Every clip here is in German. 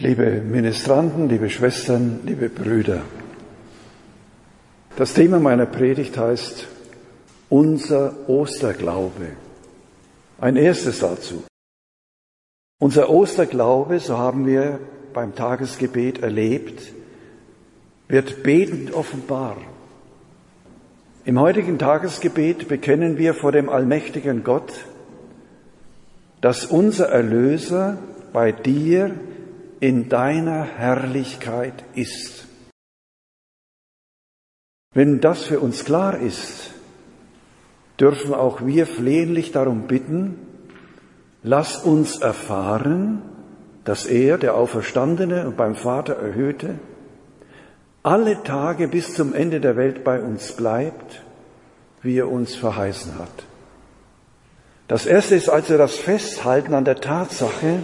Liebe Ministranten, liebe Schwestern, liebe Brüder, das Thema meiner Predigt heißt unser Osterglaube. Ein erstes dazu. Unser Osterglaube, so haben wir beim Tagesgebet erlebt, wird betend offenbar. Im heutigen Tagesgebet bekennen wir vor dem allmächtigen Gott, dass unser Erlöser bei dir in deiner Herrlichkeit ist. Wenn das für uns klar ist, dürfen auch wir flehentlich darum bitten, lass uns erfahren, dass er, der Auferstandene und beim Vater erhöhte, alle Tage bis zum Ende der Welt bei uns bleibt, wie er uns verheißen hat. Das erste ist also das Festhalten an der Tatsache,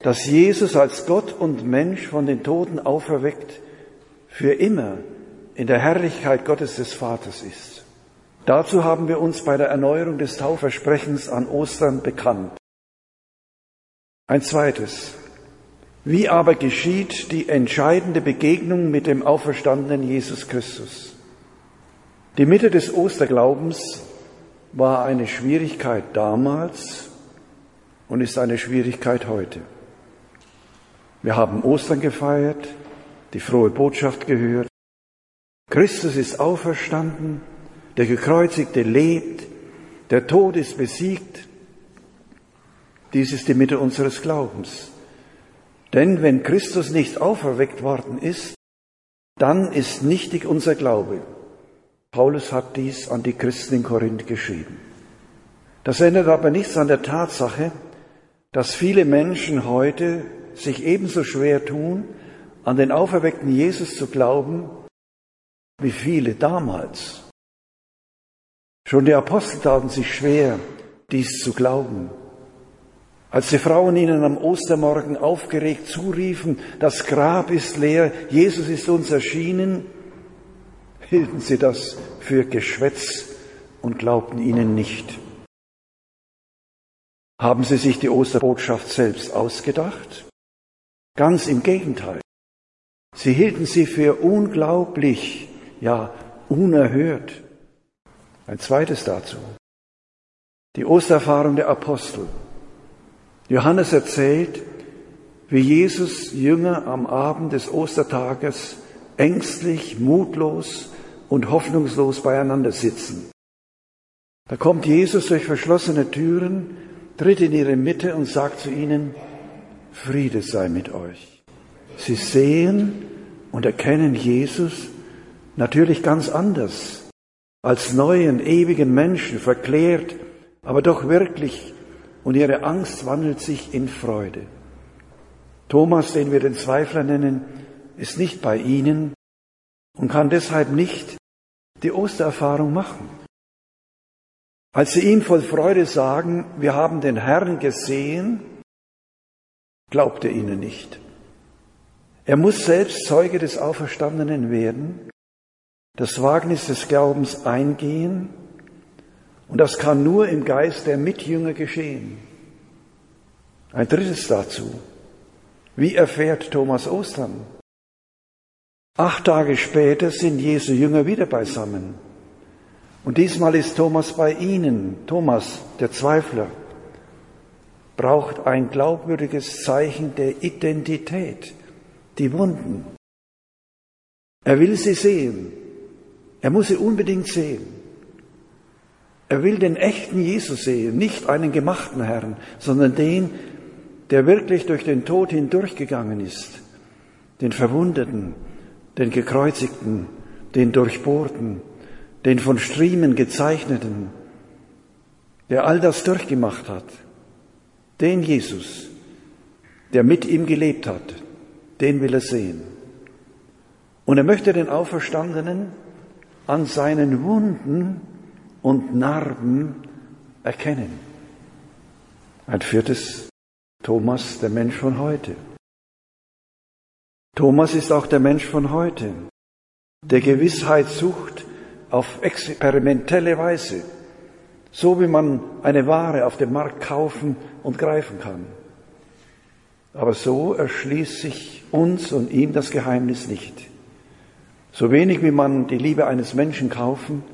dass Jesus als Gott und Mensch von den Toten auferweckt für immer in der Herrlichkeit Gottes des Vaters ist. Dazu haben wir uns bei der Erneuerung des Taufversprechens an Ostern bekannt. Ein zweites. Wie aber geschieht die entscheidende Begegnung mit dem auferstandenen Jesus Christus? Die Mitte des Osterglaubens war eine Schwierigkeit damals und ist eine Schwierigkeit heute. Wir haben Ostern gefeiert, die frohe Botschaft gehört. Christus ist auferstanden, der Gekreuzigte lebt, der Tod ist besiegt. Dies ist die Mitte unseres Glaubens. Denn wenn Christus nicht auferweckt worden ist, dann ist nichtig unser Glaube. Paulus hat dies an die Christen in Korinth geschrieben. Das ändert aber nichts an der Tatsache, dass viele Menschen heute sich ebenso schwer tun, an den auferweckten Jesus zu glauben, wie viele damals. Schon die Apostel taten sich schwer, dies zu glauben. Als die Frauen ihnen am Ostermorgen aufgeregt zuriefen, das Grab ist leer, Jesus ist uns erschienen, hielten sie das für Geschwätz und glaubten ihnen nicht. Haben sie sich die Osterbotschaft selbst ausgedacht? Ganz im Gegenteil. Sie hielten sie für unglaublich, ja unerhört. Ein zweites dazu. Die Ostererfahrung der Apostel. Johannes erzählt, wie Jesus Jünger am Abend des Ostertages ängstlich, mutlos und hoffnungslos beieinander sitzen. Da kommt Jesus durch verschlossene Türen, tritt in ihre Mitte und sagt zu ihnen, Friede sei mit euch. Sie sehen und erkennen Jesus natürlich ganz anders als neuen, ewigen Menschen, verklärt, aber doch wirklich, und ihre Angst wandelt sich in Freude. Thomas, den wir den Zweifler nennen, ist nicht bei ihnen und kann deshalb nicht die Ostererfahrung machen. Als sie ihm voll Freude sagen, wir haben den Herrn gesehen, glaubt er ihnen nicht. Er muss selbst Zeuge des Auferstandenen werden, das Wagnis des Glaubens eingehen, und das kann nur im Geist der Mitjünger geschehen. Ein drittes dazu. Wie erfährt Thomas Ostern? Acht Tage später sind Jesu Jünger wieder beisammen. Und diesmal ist Thomas bei ihnen, Thomas, der Zweifler braucht ein glaubwürdiges Zeichen der Identität, die Wunden. Er will sie sehen. Er muss sie unbedingt sehen. Er will den echten Jesus sehen, nicht einen gemachten Herrn, sondern den, der wirklich durch den Tod hindurchgegangen ist, den Verwundeten, den Gekreuzigten, den Durchbohrten, den von Striemen gezeichneten, der all das durchgemacht hat den Jesus, der mit ihm gelebt hat, den will er sehen. Und er möchte den Auferstandenen an seinen Wunden und Narben erkennen. Ein viertes, Thomas, der Mensch von heute. Thomas ist auch der Mensch von heute, der Gewissheit sucht auf experimentelle Weise so wie man eine Ware auf dem Markt kaufen und greifen kann. Aber so erschließt sich uns und ihm das Geheimnis nicht. So wenig wie man die Liebe eines Menschen kaufen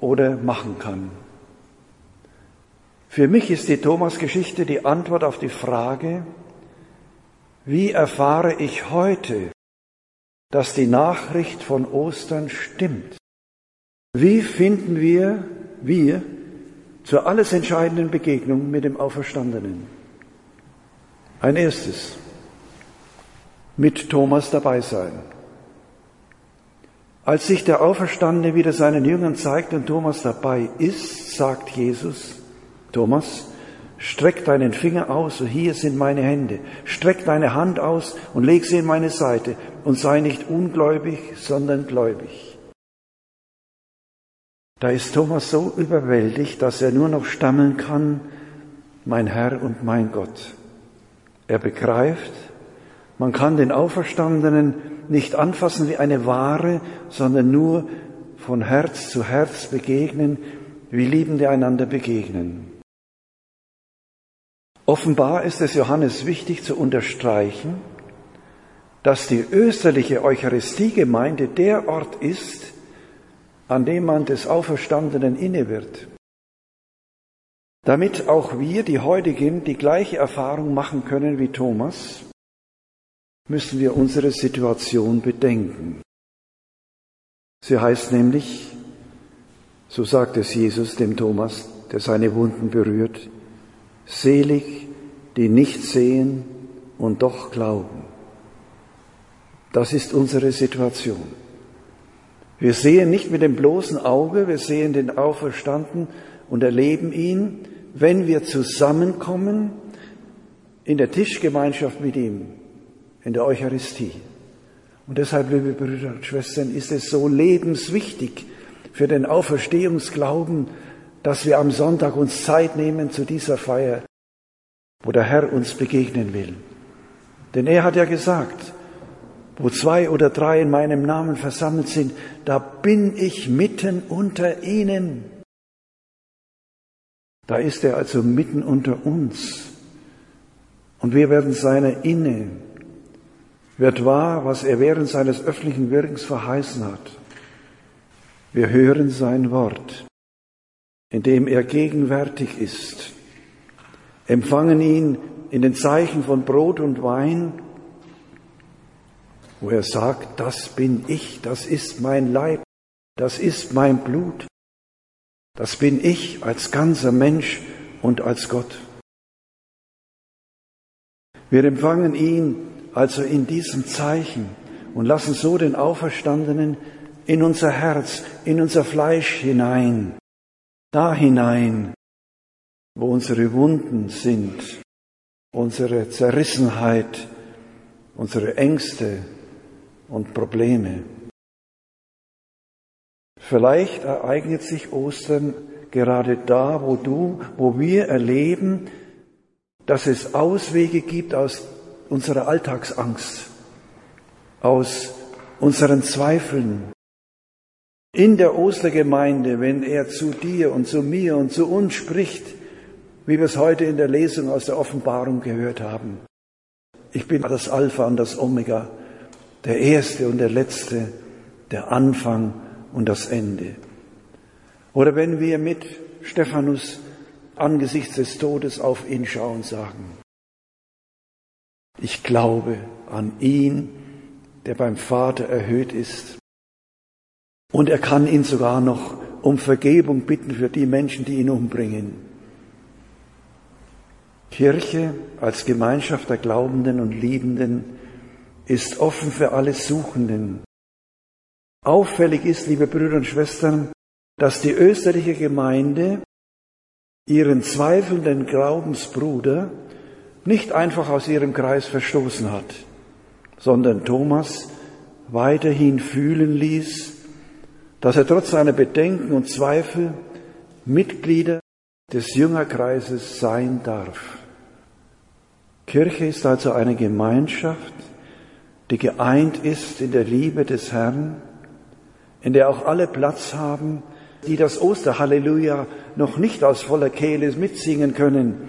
oder machen kann. Für mich ist die Thomas-Geschichte die Antwort auf die Frage, wie erfahre ich heute, dass die Nachricht von Ostern stimmt? Wie finden wir, wir, zur alles entscheidenden Begegnung mit dem Auferstandenen? Ein erstes, mit Thomas dabei sein. Als sich der Auferstandene wieder seinen Jüngern zeigt und Thomas dabei ist, sagt Jesus, Thomas, streck deinen Finger aus und hier sind meine Hände. Streck deine Hand aus und leg sie in meine Seite und sei nicht ungläubig, sondern gläubig. Da ist Thomas so überwältigt, dass er nur noch stammeln kann, mein Herr und mein Gott. Er begreift, man kann den Auferstandenen nicht anfassen wie eine Ware, sondern nur von Herz zu Herz begegnen, wie Liebende einander begegnen. Offenbar ist es Johannes wichtig zu unterstreichen, dass die österliche Eucharistiegemeinde der Ort ist, an dem man des Auferstandenen inne wird. Damit auch wir, die heutigen, die gleiche Erfahrung machen können wie Thomas, müssen wir unsere Situation bedenken. Sie heißt nämlich, so sagt es Jesus dem Thomas, der seine Wunden berührt, selig, die nicht sehen und doch glauben. Das ist unsere Situation. Wir sehen nicht mit dem bloßen Auge, wir sehen den Auferstanden und erleben ihn, wenn wir zusammenkommen in der Tischgemeinschaft mit ihm, in der Eucharistie. Und deshalb, liebe Brüder und Schwestern, ist es so lebenswichtig für den Auferstehungsglauben, dass wir am Sonntag uns Zeit nehmen zu dieser Feier, wo der Herr uns begegnen will. Denn er hat ja gesagt, wo zwei oder drei in meinem Namen versammelt sind, da bin ich mitten unter ihnen. Da ist er also mitten unter uns. Und wir werden seiner inne. Wird wahr, was er während seines öffentlichen Wirkens verheißen hat. Wir hören sein Wort, in dem er gegenwärtig ist, empfangen ihn in den Zeichen von Brot und Wein, wo er sagt, das bin ich, das ist mein Leib, das ist mein Blut, das bin ich als ganzer Mensch und als Gott. Wir empfangen ihn also in diesem Zeichen und lassen so den Auferstandenen in unser Herz, in unser Fleisch hinein, da hinein, wo unsere Wunden sind, unsere Zerrissenheit, unsere Ängste und Probleme. Vielleicht ereignet sich Ostern gerade da, wo du, wo wir erleben, dass es Auswege gibt aus unserer Alltagsangst, aus unseren Zweifeln. In der Ostergemeinde, wenn er zu dir und zu mir und zu uns spricht, wie wir es heute in der Lesung aus der Offenbarung gehört haben. Ich bin das Alpha und das Omega, der Erste und der Letzte, der Anfang und das Ende. Oder wenn wir mit Stephanus angesichts des Todes auf ihn schauen, sagen, ich glaube an ihn, der beim Vater erhöht ist. Und er kann ihn sogar noch um Vergebung bitten für die Menschen, die ihn umbringen. Kirche als Gemeinschaft der Glaubenden und Liebenden ist offen für alle Suchenden, Auffällig ist, liebe Brüder und Schwestern, dass die österliche Gemeinde ihren zweifelnden Glaubensbruder nicht einfach aus ihrem Kreis verstoßen hat, sondern Thomas weiterhin fühlen ließ, dass er trotz seiner Bedenken und Zweifel Mitglieder des Jüngerkreises sein darf. Kirche ist also eine Gemeinschaft, die geeint ist in der Liebe des Herrn, in der auch alle Platz haben, die das Osterhalleluja noch nicht aus voller Kehle mitsingen können,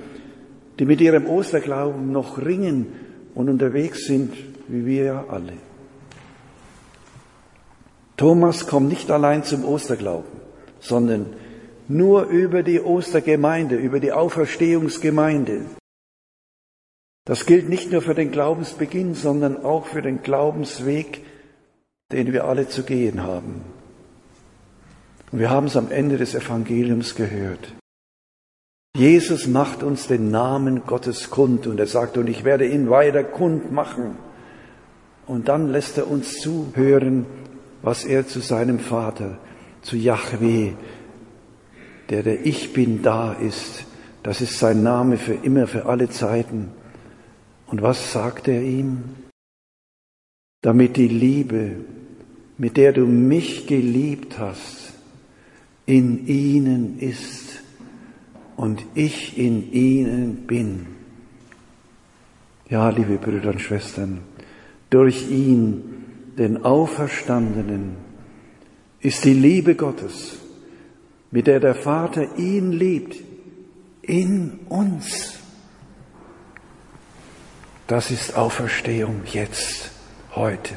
die mit ihrem Osterglauben noch ringen und unterwegs sind, wie wir ja alle. Thomas kommt nicht allein zum Osterglauben, sondern nur über die Ostergemeinde, über die Auferstehungsgemeinde. Das gilt nicht nur für den Glaubensbeginn, sondern auch für den Glaubensweg, den wir alle zu gehen haben. Und wir haben es am Ende des Evangeliums gehört. Jesus macht uns den Namen Gottes kund und er sagt, und ich werde ihn weiter kund machen. Und dann lässt er uns zuhören, was er zu seinem Vater, zu Yahweh, der der Ich bin da ist. Das ist sein Name für immer, für alle Zeiten. Und was sagt er ihm? Damit die Liebe, mit der du mich geliebt hast, in ihnen ist und ich in ihnen bin. Ja, liebe Brüder und Schwestern, durch ihn, den Auferstandenen, ist die Liebe Gottes, mit der der Vater ihn liebt, in uns. Das ist Auferstehung jetzt, heute.